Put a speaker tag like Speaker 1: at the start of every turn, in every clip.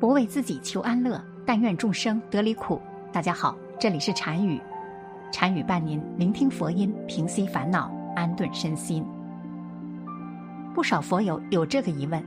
Speaker 1: 不为自己求安乐，但愿众生得离苦。大家好，这里是禅语，禅语伴您聆听佛音，平息烦恼，安顿身心。不少佛友有这个疑问：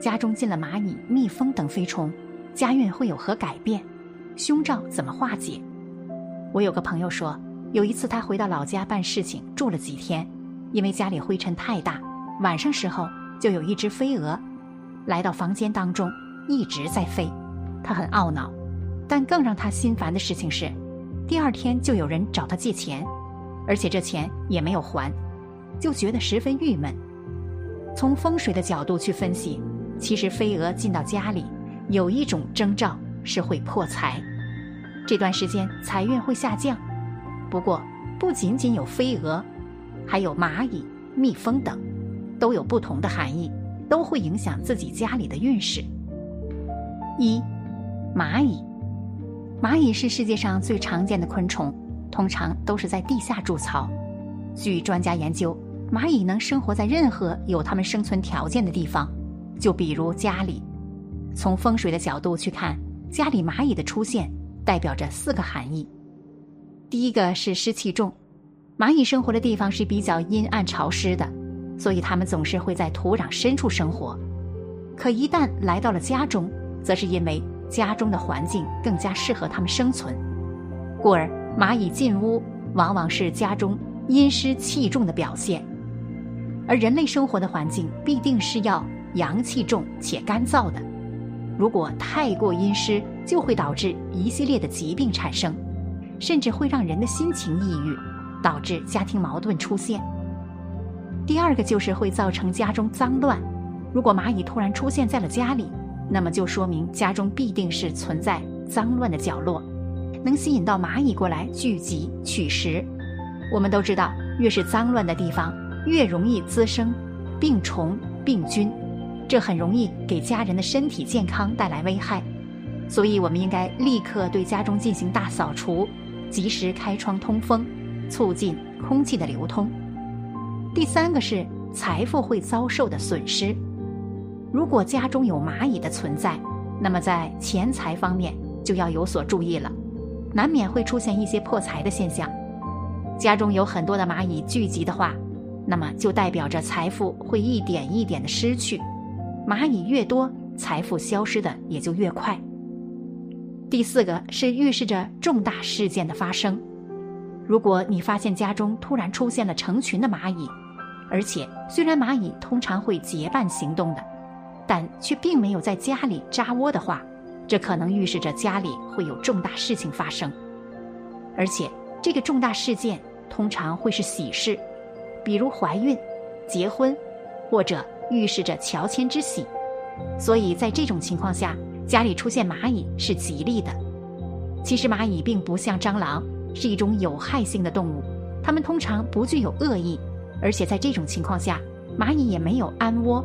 Speaker 1: 家中进了蚂蚁、蜜蜂等飞虫，家运会有何改变？凶兆怎么化解？我有个朋友说，有一次他回到老家办事情，住了几天，因为家里灰尘太大，晚上时候就有一只飞蛾来到房间当中。一直在飞，他很懊恼，但更让他心烦的事情是，第二天就有人找他借钱，而且这钱也没有还，就觉得十分郁闷。从风水的角度去分析，其实飞蛾进到家里有一种征兆是会破财，这段时间财运会下降。不过不仅仅有飞蛾，还有蚂蚁、蜜蜂等，都有不同的含义，都会影响自己家里的运势。一，蚂蚁。蚂蚁是世界上最常见的昆虫，通常都是在地下筑巢。据专家研究，蚂蚁能生活在任何有它们生存条件的地方，就比如家里。从风水的角度去看，家里蚂蚁的出现代表着四个含义。第一个是湿气重，蚂蚁生活的地方是比较阴暗潮湿的，所以它们总是会在土壤深处生活。可一旦来到了家中，则是因为家中的环境更加适合它们生存，故而蚂蚁进屋往往是家中阴湿气重的表现。而人类生活的环境必定是要阳气重且干燥的，如果太过阴湿，就会导致一系列的疾病产生，甚至会让人的心情抑郁，导致家庭矛盾出现。第二个就是会造成家中脏乱，如果蚂蚁突然出现在了家里。那么就说明家中必定是存在脏乱的角落，能吸引到蚂蚁过来聚集取食。我们都知道，越是脏乱的地方，越容易滋生病虫病菌，这很容易给家人的身体健康带来危害。所以，我们应该立刻对家中进行大扫除，及时开窗通风，促进空气的流通。第三个是财富会遭受的损失。如果家中有蚂蚁的存在，那么在钱财方面就要有所注意了，难免会出现一些破财的现象。家中有很多的蚂蚁聚集的话，那么就代表着财富会一点一点的失去。蚂蚁越多，财富消失的也就越快。第四个是预示着重大事件的发生。如果你发现家中突然出现了成群的蚂蚁，而且虽然蚂蚁通常会结伴行动的。但却并没有在家里扎窝的话，这可能预示着家里会有重大事情发生，而且这个重大事件通常会是喜事，比如怀孕、结婚，或者预示着乔迁之喜。所以在这种情况下，家里出现蚂蚁是吉利的。其实蚂蚁并不像蟑螂是一种有害性的动物，它们通常不具有恶意，而且在这种情况下，蚂蚁也没有安窝，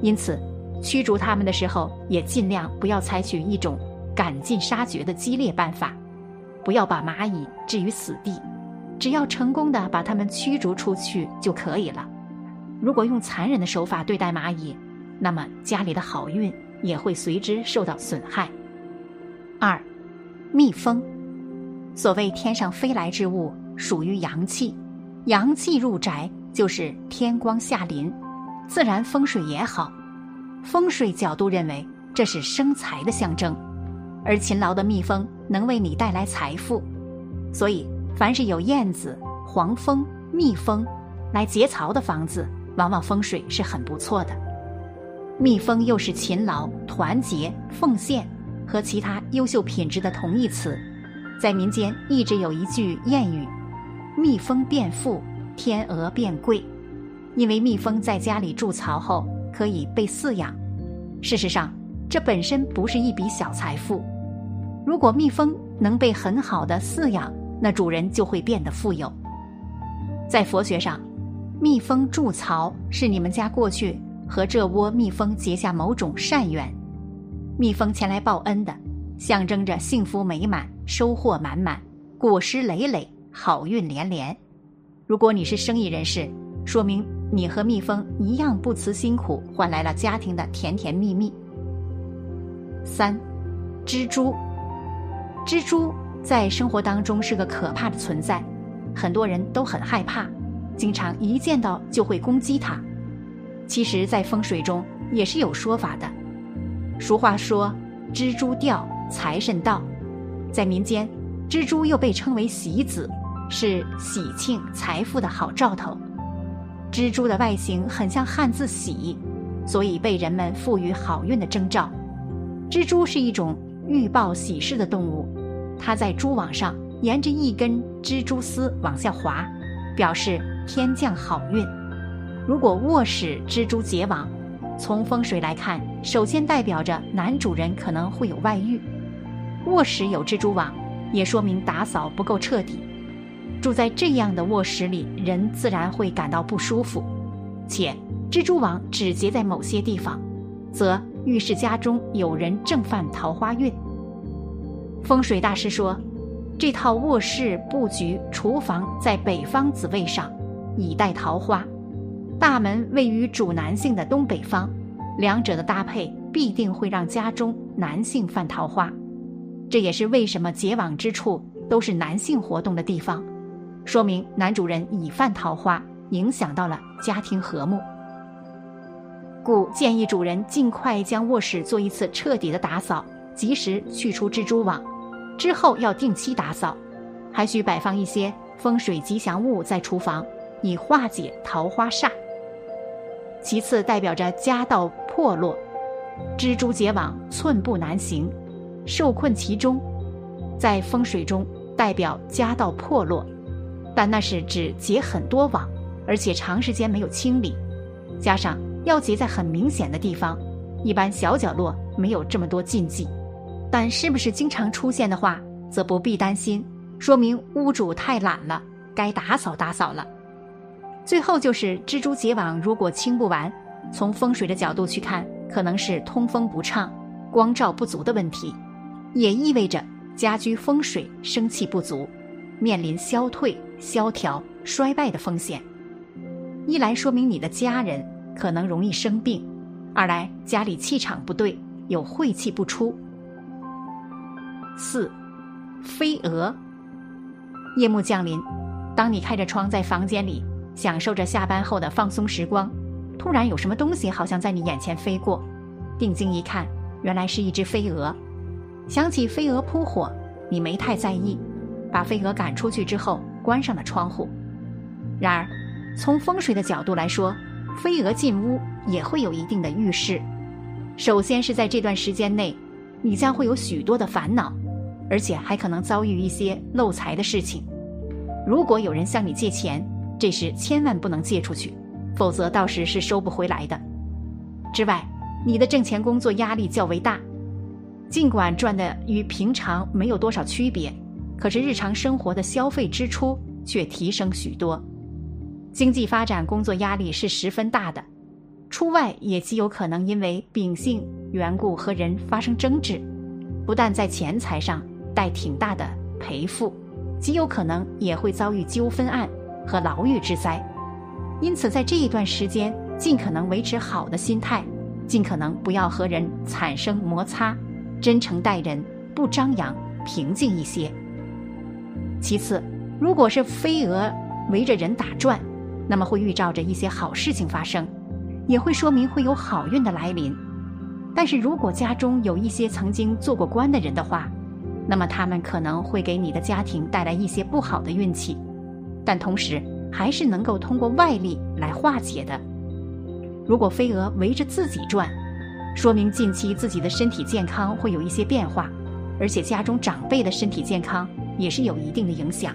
Speaker 1: 因此。驱逐它们的时候，也尽量不要采取一种赶尽杀绝的激烈办法，不要把蚂蚁置于死地，只要成功的把它们驱逐出去就可以了。如果用残忍的手法对待蚂蚁，那么家里的好运也会随之受到损害。二，蜜蜂，所谓天上飞来之物，属于阳气，阳气入宅就是天光下临，自然风水也好。风水角度认为，这是生财的象征，而勤劳的蜜蜂能为你带来财富，所以凡是有燕子、黄蜂、蜜蜂来结巢的房子，往往风水是很不错的。蜜蜂又是勤劳、团结、奉献和其他优秀品质的同义词，在民间一直有一句谚语：“蜜蜂变富，天鹅变贵”，因为蜜蜂在家里筑巢后。可以被饲养，事实上，这本身不是一笔小财富。如果蜜蜂能被很好的饲养，那主人就会变得富有。在佛学上，蜜蜂筑巢是你们家过去和这窝蜜蜂结下某种善缘，蜜蜂前来报恩的，象征着幸福美满、收获满满、果实累累、好运连连。如果你是生意人士，说明。你和蜜蜂一样不辞辛苦，换来了家庭的甜甜蜜蜜。三、蜘蛛。蜘蛛在生活当中是个可怕的存在，很多人都很害怕，经常一见到就会攻击它。其实，在风水中也是有说法的。俗话说：“蜘蛛吊，财神到。”在民间，蜘蛛又被称为喜子，是喜庆财富的好兆头。蜘蛛的外形很像汉字“喜”，所以被人们赋予好运的征兆。蜘蛛是一种预报喜事的动物，它在蛛网上沿着一根蜘蛛丝往下滑，表示天降好运。如果卧室蜘蛛结网，从风水来看，首先代表着男主人可能会有外遇。卧室有蜘蛛网，也说明打扫不够彻底。住在这样的卧室里，人自然会感到不舒服。且蜘蛛网只结在某些地方，则预示家中有人正犯桃花运。风水大师说，这套卧室布局，厨房在北方子位上，以待桃花；大门位于主男性的东北方，两者的搭配必定会让家中男性犯桃花。这也是为什么结网之处都是男性活动的地方，说明男主人已犯桃花，影响到了家庭和睦。故建议主人尽快将卧室做一次彻底的打扫，及时去除蜘蛛网，之后要定期打扫，还需摆放一些风水吉祥物在厨房，以化解桃花煞。其次，代表着家道破落，蜘蛛结网，寸步难行。受困其中，在风水中代表家道破落，但那是指结很多网，而且长时间没有清理，加上要结在很明显的地方，一般小角落没有这么多禁忌，但是不是经常出现的话，则不必担心，说明屋主太懒了，该打扫打扫了。最后就是蜘蛛结网，如果清不完，从风水的角度去看，可能是通风不畅、光照不足的问题。也意味着家居风水生气不足，面临消退、萧条、衰败的风险。一来说明你的家人可能容易生病，二来家里气场不对，有晦气不出。四，飞蛾。夜幕降临，当你开着窗在房间里享受着下班后的放松时光，突然有什么东西好像在你眼前飞过，定睛一看，原来是一只飞蛾。想起飞蛾扑火，你没太在意，把飞蛾赶出去之后，关上了窗户。然而，从风水的角度来说，飞蛾进屋也会有一定的预示。首先是在这段时间内，你将会有许多的烦恼，而且还可能遭遇一些漏财的事情。如果有人向你借钱，这时千万不能借出去，否则到时是收不回来的。之外，你的挣钱工作压力较为大。尽管赚的与平常没有多少区别，可是日常生活的消费支出却提升许多。经济发展、工作压力是十分大的，出外也极有可能因为秉性缘故和人发生争执，不但在钱财上带挺大的赔付，极有可能也会遭遇纠纷案和牢狱之灾。因此，在这一段时间，尽可能维持好的心态，尽可能不要和人产生摩擦。真诚待人，不张扬，平静一些。其次，如果是飞蛾围着人打转，那么会预兆着一些好事情发生，也会说明会有好运的来临。但是如果家中有一些曾经做过官的人的话，那么他们可能会给你的家庭带来一些不好的运气，但同时还是能够通过外力来化解的。如果飞蛾围着自己转，说明近期自己的身体健康会有一些变化，而且家中长辈的身体健康也是有一定的影响。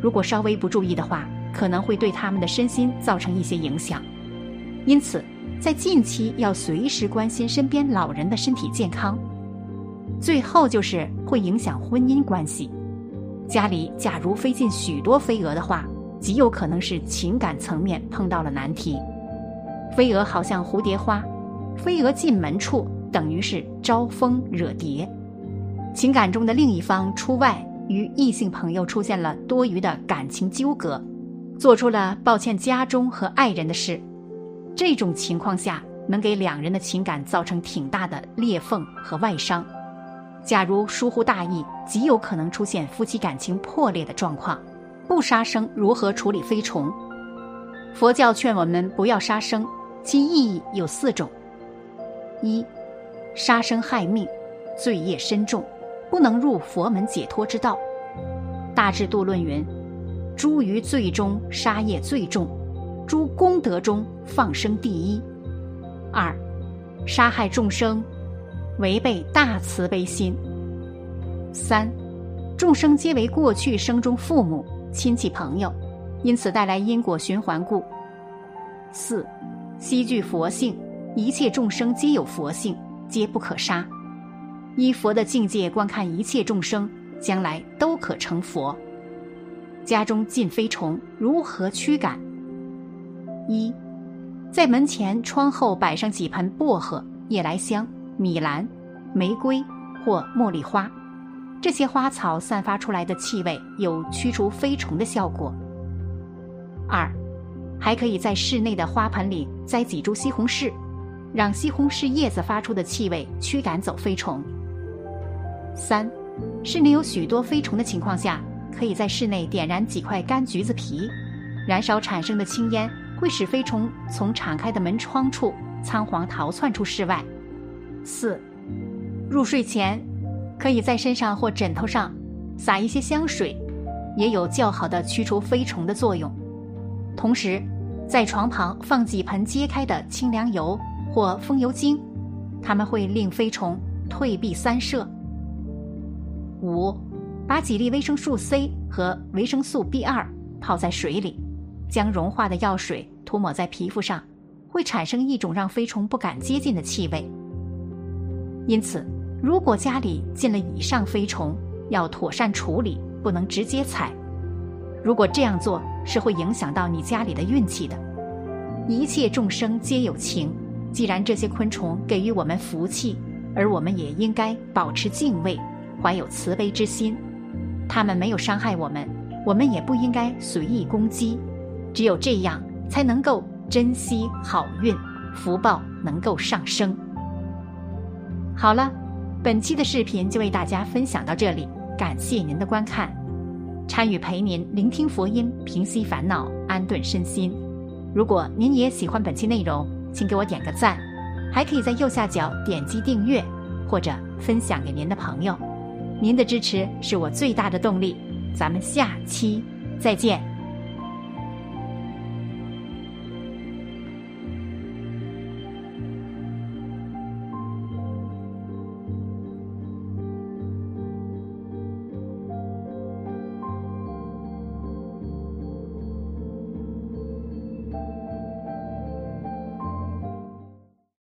Speaker 1: 如果稍微不注意的话，可能会对他们的身心造成一些影响。因此，在近期要随时关心身边老人的身体健康。最后就是会影响婚姻关系。家里假如飞进许多飞蛾的话，极有可能是情感层面碰到了难题。飞蛾好像蝴蝶花。飞蛾进门处，等于是招蜂惹蝶。情感中的另一方出外，与异性朋友出现了多余的感情纠葛，做出了抱歉家中和爱人的事。这种情况下，能给两人的情感造成挺大的裂缝和外伤。假如疏忽大意，极有可能出现夫妻感情破裂的状况。不杀生，如何处理飞虫？佛教劝我们不要杀生，其意义有四种：一、杀生害命，罪业深重，不能入佛门解脱之道。《大智度论》云：“诸于罪中杀业最重，诸功德中放生第一。”二、杀害众生，违背大慈悲心。三、众生皆为过去生中父母、亲戚、朋友。因此带来因果循环故。四，悉具佛性，一切众生皆有佛性，皆不可杀。依佛的境界观看一切众生，将来都可成佛。家中进飞虫，如何驱赶？一，在门前、窗后摆上几盆薄荷、夜来香、米兰、玫瑰或茉莉花，这些花草散发出来的气味有驱除飞虫的效果。二，还可以在室内的花盆里栽几株西红柿，让西红柿叶子发出的气味驱赶走飞虫。三，室内有许多飞虫的情况下，可以在室内点燃几块干橘子皮，燃烧产生的青烟会使飞虫从敞开的门窗处仓皇逃窜出室外。四，入睡前，可以在身上或枕头上撒一些香水，也有较好的驱除飞虫的作用。同时，在床旁放几盆揭开的清凉油或风油精，它们会令飞虫退避三舍。五，把几粒维生素 C 和维生素 B 二泡在水里，将融化的药水涂抹在皮肤上，会产生一种让飞虫不敢接近的气味。因此，如果家里进了以上飞虫，要妥善处理，不能直接踩。如果这样做，是会影响到你家里的运气的。一切众生皆有情，既然这些昆虫给予我们福气，而我们也应该保持敬畏，怀有慈悲之心。他们没有伤害我们，我们也不应该随意攻击。只有这样，才能够珍惜好运，福报能够上升。好了，本期的视频就为大家分享到这里，感谢您的观看。参与陪您聆听佛音，平息烦恼，安顿身心。如果您也喜欢本期内容，请给我点个赞，还可以在右下角点击订阅或者分享给您的朋友。您的支持是我最大的动力。咱们下期再见。